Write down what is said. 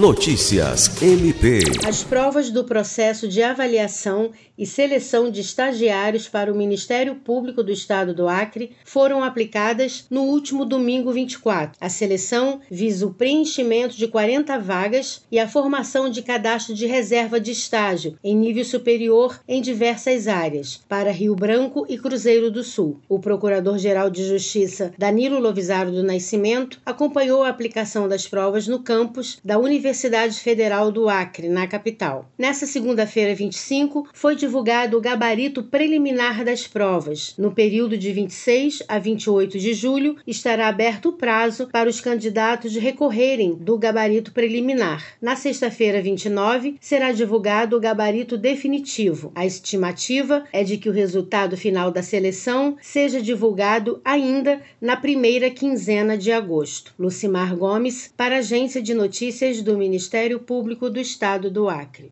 Notícias MP. As provas do processo de avaliação e seleção de estagiários para o Ministério Público do Estado do Acre foram aplicadas no último domingo 24. A seleção visa o preenchimento de 40 vagas e a formação de cadastro de reserva de estágio em nível superior em diversas áreas, para Rio Branco e Cruzeiro do Sul. O Procurador-Geral de Justiça, Danilo Lovisaro do Nascimento, acompanhou a aplicação das provas no campus da Universidade Universidade Federal do Acre, na capital. Nessa segunda-feira, 25, foi divulgado o gabarito preliminar das provas. No período de 26 a 28 de julho, estará aberto o prazo para os candidatos recorrerem do gabarito preliminar. Na sexta-feira, 29, será divulgado o gabarito definitivo. A estimativa é de que o resultado final da seleção seja divulgado ainda na primeira quinzena de agosto. Lucimar Gomes, para a Agência de Notícias do Ministério Público do Estado do Acre.